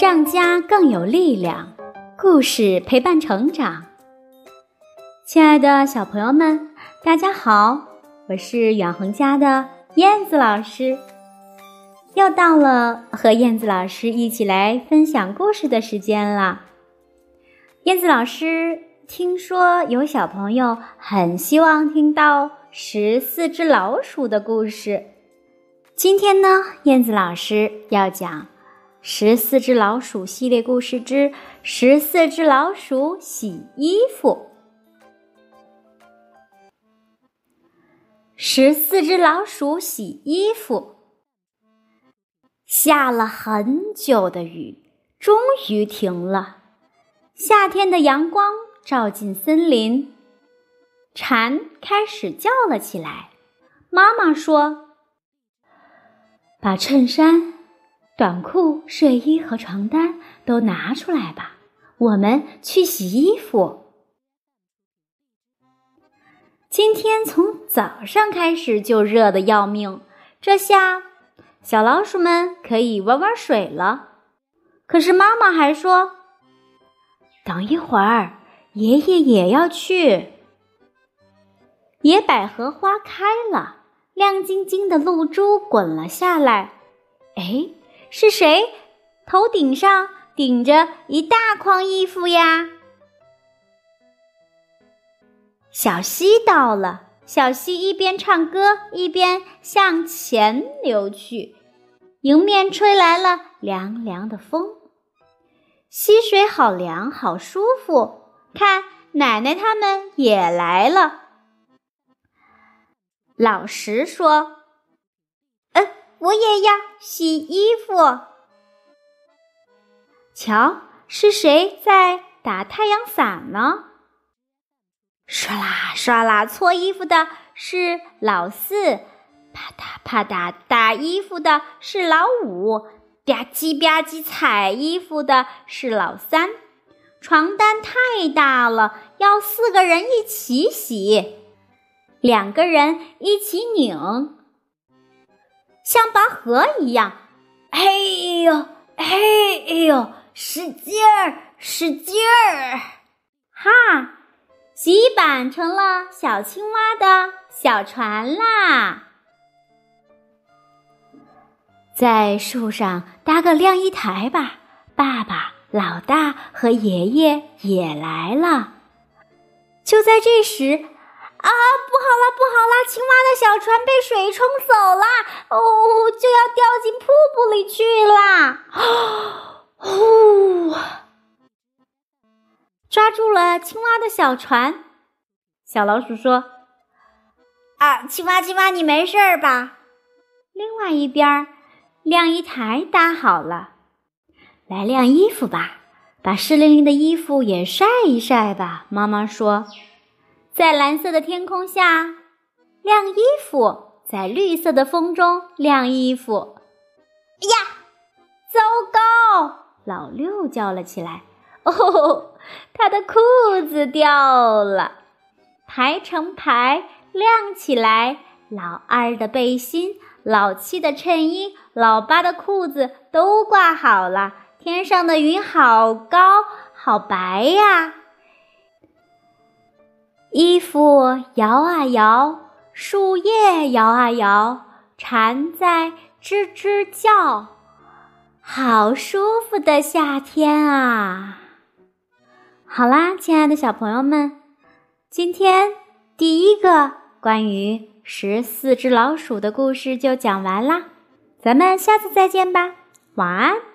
让家更有力量，故事陪伴成长。亲爱的小朋友们，大家好，我是远恒家的燕子老师。又到了和燕子老师一起来分享故事的时间了。燕子老师听说有小朋友很希望听到十四只老鼠的故事。今天呢，燕子老师要讲《十四只老鼠》系列故事之《十四只老鼠洗衣服》。十四只老鼠洗衣服，下了很久的雨，终于停了。夏天的阳光照进森林，蝉开始叫了起来。妈妈说。把衬衫、短裤、睡衣和床单都拿出来吧，我们去洗衣服。今天从早上开始就热得要命，这下小老鼠们可以玩玩水了。可是妈妈还说：“等一会儿，爷爷也要去。”野百合花开了。亮晶晶的露珠滚了下来，哎，是谁头顶上顶着一大筐衣服呀？小溪到了，小溪一边唱歌一边向前流去，迎面吹来了凉凉的风，溪水好凉好舒服。看，奶奶他们也来了。老实说：“，我也要洗衣服。”瞧，是谁在打太阳伞呢？唰啦唰啦，搓衣服的是老四；啪嗒啪嗒，打衣服的是老五；吧唧吧唧，踩衣服的是老三。床单太大了，要四个人一起洗。两个人一起拧，像拔河一样。哎呦，哎哎呦，使劲儿，使劲儿！哈，洗衣板成了小青蛙的小船啦！在树上搭个晾衣台吧。爸爸、老大和爷爷也来了。就在这时。啊，不好了，不好了！青蛙的小船被水冲走了，哦，就要掉进瀑布里去啦！呼，抓住了青蛙的小船。小老鼠说：“啊，青蛙，青蛙，你没事儿吧？”另外一边，晾衣台搭好了，来晾衣服吧，把湿淋淋的衣服也晒一晒吧。妈妈说。在蓝色的天空下晾衣服，在绿色的风中晾衣服。哎呀，糟糕！老六叫了起来：“哦，他的裤子掉了。”排成排晾起来，老二的背心、老七的衬衣、老八的裤子都挂好了。天上的云好高，好白呀！衣服摇啊摇，树叶摇啊摇，蝉在吱吱叫，好舒服的夏天啊！好啦，亲爱的小朋友们，今天第一个关于十四只老鼠的故事就讲完啦，咱们下次再见吧，晚安。